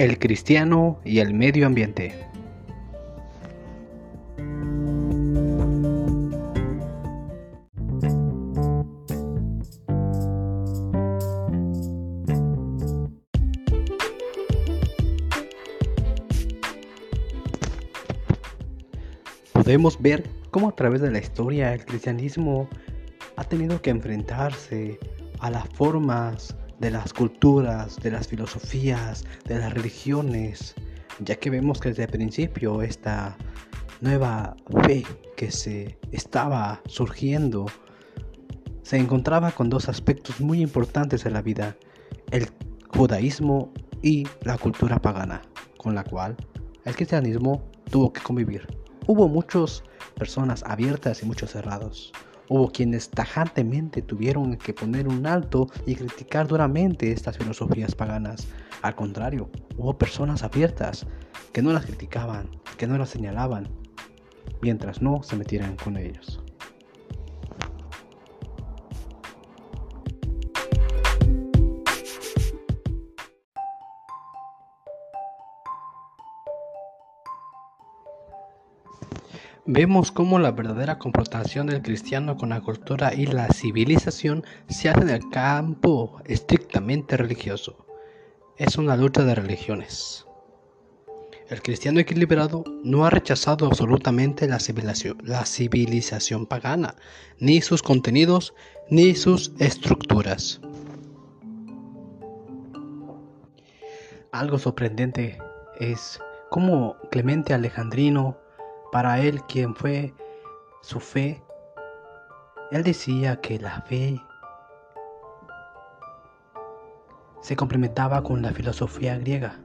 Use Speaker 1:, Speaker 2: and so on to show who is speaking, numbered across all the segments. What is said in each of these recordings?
Speaker 1: El cristiano y el medio ambiente. Podemos ver cómo a través de la historia el cristianismo ha tenido que enfrentarse a las formas de las culturas, de las filosofías, de las religiones, ya que vemos que desde el principio esta nueva fe que se estaba surgiendo se encontraba con dos aspectos muy importantes en la vida, el judaísmo y la cultura pagana, con la cual el cristianismo tuvo que convivir. Hubo muchas personas abiertas y muchos cerrados. Hubo quienes tajantemente tuvieron que poner un alto y criticar duramente estas filosofías paganas. Al contrario, hubo personas abiertas que no las criticaban, que no las señalaban, mientras no se metieran con ellos. Vemos cómo la verdadera confrontación del cristiano con la cultura y la civilización se hace en el campo estrictamente religioso. Es una lucha de religiones. El cristiano equilibrado no ha rechazado absolutamente la civilización, la civilización pagana, ni sus contenidos, ni sus estructuras. Algo sorprendente es cómo Clemente Alejandrino para él, quien fue su fe, él decía que la fe se complementaba con la filosofía griega,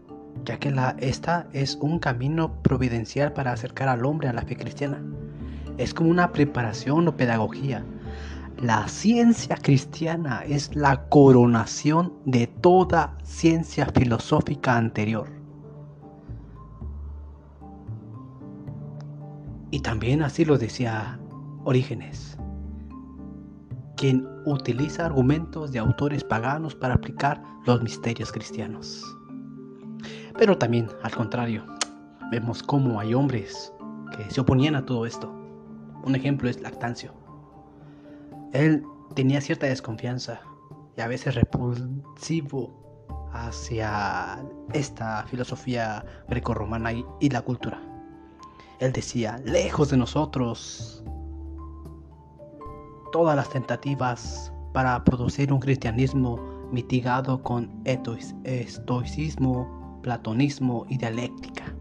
Speaker 1: ya que la, esta es un camino providencial para acercar al hombre a la fe cristiana. Es como una preparación o pedagogía. La ciencia cristiana es la coronación de toda ciencia filosófica anterior. Y también así lo decía Orígenes, quien utiliza argumentos de autores paganos para aplicar los misterios cristianos. Pero también, al contrario, vemos cómo hay hombres que se oponían a todo esto. Un ejemplo es Lactancio. Él tenía cierta desconfianza y a veces repulsivo hacia esta filosofía grecorromana y la cultura. Él decía, lejos de nosotros todas las tentativas para producir un cristianismo mitigado con estoicismo, platonismo y dialéctica.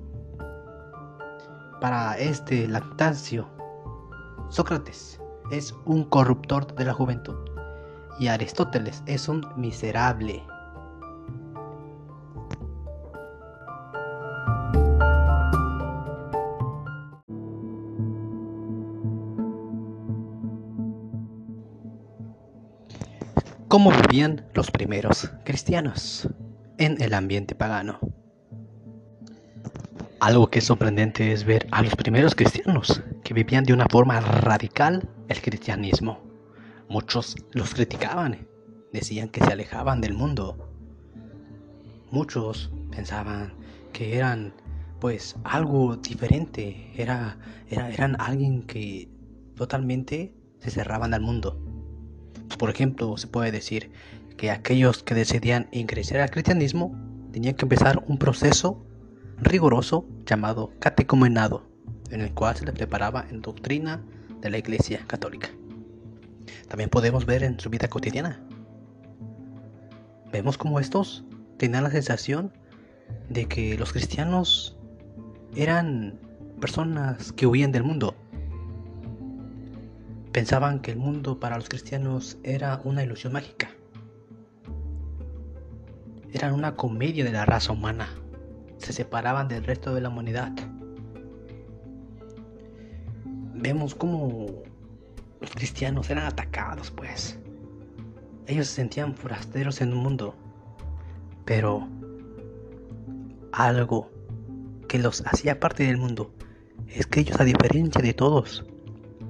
Speaker 1: Para este Lactancio, Sócrates es un corruptor de la juventud y Aristóteles es un miserable cómo vivían los primeros cristianos en el ambiente pagano. Algo que es sorprendente es ver a los primeros cristianos que vivían de una forma radical el cristianismo. Muchos los criticaban, decían que se alejaban del mundo. Muchos pensaban que eran pues algo diferente, era, eran alguien que totalmente se cerraban al mundo. Por ejemplo, se puede decir que aquellos que decidían ingresar al cristianismo tenían que empezar un proceso riguroso llamado catecumenado, en el cual se les preparaba en doctrina de la Iglesia Católica. También podemos ver en su vida cotidiana. Vemos como estos tenían la sensación de que los cristianos eran personas que huían del mundo, Pensaban que el mundo para los cristianos era una ilusión mágica. Eran una comedia de la raza humana. Se separaban del resto de la humanidad. Vemos cómo los cristianos eran atacados, pues. Ellos se sentían forasteros en un mundo. Pero algo que los hacía parte del mundo es que ellos, a diferencia de todos,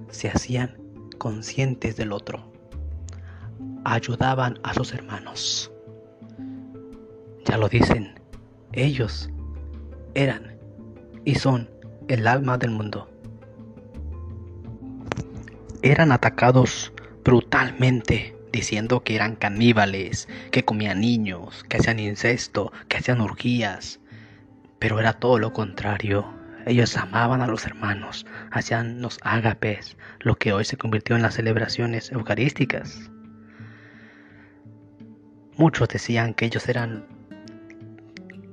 Speaker 1: se hacían conscientes del otro. Ayudaban a sus hermanos. Ya lo dicen, Ellos eran y son el alma del mundo. Eran atacados brutalmente diciendo que eran caníbales, que comían niños, que hacían incesto, que hacían orgías. Pero era todo lo contrario. Ellos amaban a los hermanos, hacían los ágapes, lo que hoy se convirtió en las celebraciones eucarísticas. Muchos decían que ellos eran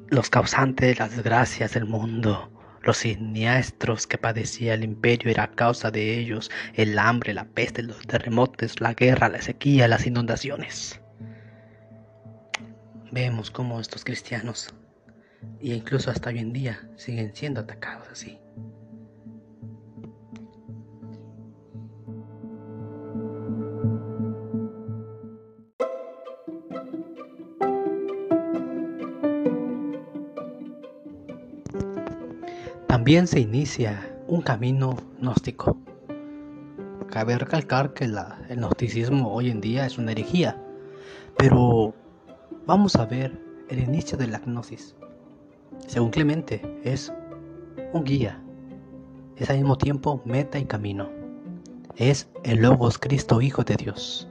Speaker 1: los causantes de las desgracias del mundo, los siniestros que padecía el imperio era causa de ellos el hambre, la peste, los terremotos, la guerra, la sequía, las inundaciones. Vemos cómo estos cristianos, e incluso hasta hoy en día, siguen siendo atacados así. También se inicia un camino gnóstico. Cabe recalcar que el gnosticismo hoy en día es una herejía, pero vamos a ver el inicio de la gnosis. Según Clemente, es un guía, es al mismo tiempo meta y camino. Es el Logos Cristo, Hijo de Dios.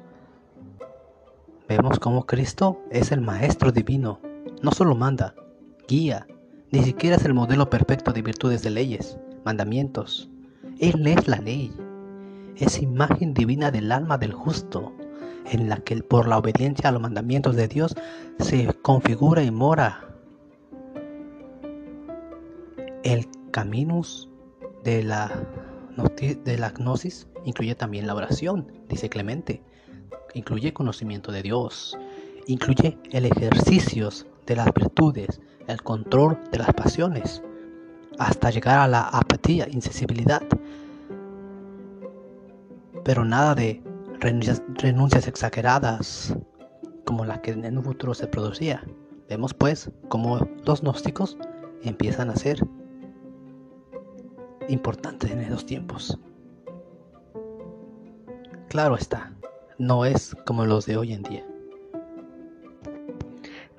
Speaker 1: Vemos cómo Cristo es el Maestro Divino, no solo manda, guía, ni siquiera es el modelo perfecto de virtudes de leyes, mandamientos. Él es la ley. Es imagen divina del alma del justo, en la que por la obediencia a los mandamientos de Dios se configura y mora. El caminus de la, gnosis incluye también la oración, dice Clemente. Incluye conocimiento de Dios. Incluye el ejercicio de las virtudes, el control de las pasiones, hasta llegar a la apatía, insensibilidad. Pero nada de renuncias, exageradas como la que en un futuro se producía. Vemos pues cómo los gnósticos empiezan a ser importantes en esos tiempos. Claro está, no es como los de hoy en día.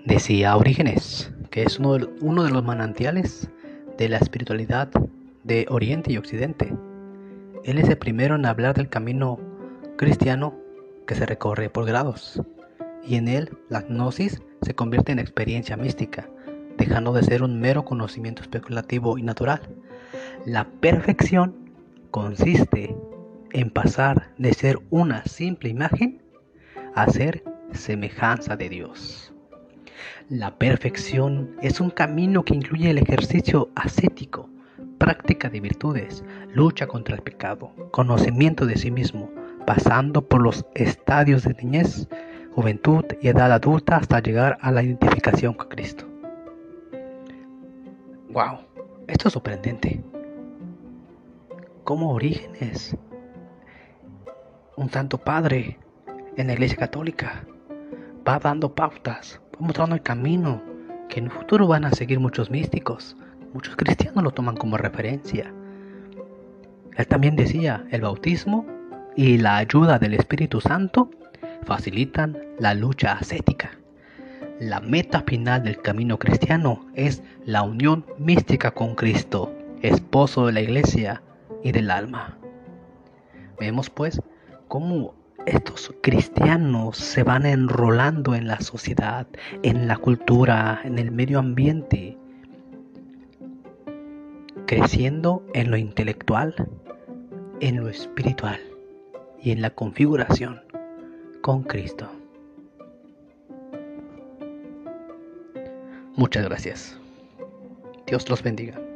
Speaker 1: Decía Orígenes, que es uno de, los manantiales de la espiritualidad de Oriente y Occidente. Él es el primero en hablar del camino cristiano que se recorre por grados, y en él la gnosis se convierte en experiencia mística, dejando de ser un mero conocimiento especulativo y natural. La perfección consiste en pasar de ser una simple imagen a ser semejanza de Dios. La perfección es un camino que incluye el ejercicio ascético, práctica de virtudes, lucha contra el pecado, conocimiento de sí mismo, pasando por los estadios de niñez, juventud y edad adulta hasta llegar a la identificación con Cristo. ¡Wow! Esto es sorprendente. Como Orígenes, un santo padre en la Iglesia Católica, va dando pautas mostrando el camino que en el futuro van a seguir muchos místicos. Muchos cristianos lo toman como referencia. Él también decía, el bautismo y la ayuda del Espíritu Santo facilitan la lucha ascética. La meta final del camino cristiano es la unión mística con Cristo, esposo de la iglesia y del alma. Vemos pues cómo estos cristianos se van enrolando en la sociedad, en la cultura, en el medio ambiente, creciendo en lo intelectual, en lo espiritual y en la configuración con Cristo. Muchas gracias. Dios los bendiga.